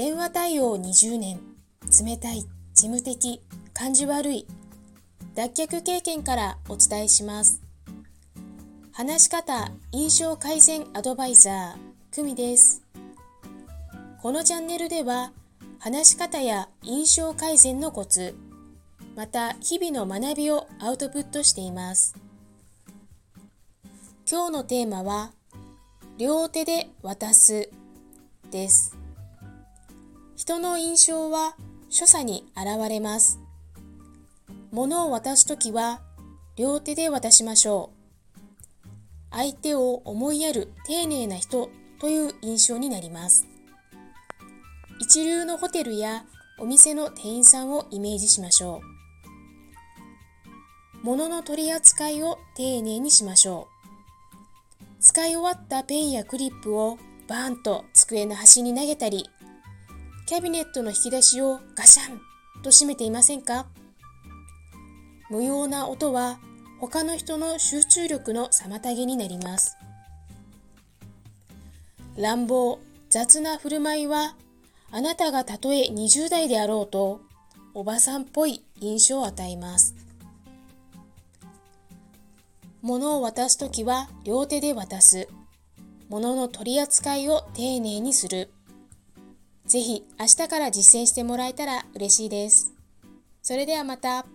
電話対応20年冷たい事務的感じ悪い脱却経験からお伝えします。話し方印象改善アドバイザー久美です。このチャンネルでは話し方や印象改善のコツまた日々の学びをアウトプットしています。今日のテーマは両手で渡すです。人の印象は所作に現れます。物を渡すときは両手で渡しましょう。相手を思いやる丁寧な人という印象になります。一流のホテルやお店の店員さんをイメージしましょう。物の取り扱いを丁寧にしましょう。使い終わったペンやクリップをバーンと机の端に投げたりキャビネットの引き出しをガシャンと閉めていませんか？無用な音は他の人の集中力の妨げになります。乱暴、雑な振る舞いはあなたがたとえ20代であろうとおばさんっぽい印象を与えます。物を渡すときは両手で渡す。物の取り扱いを丁寧にする。ぜひ明日から実践してもらえたら嬉しいです。それではまた。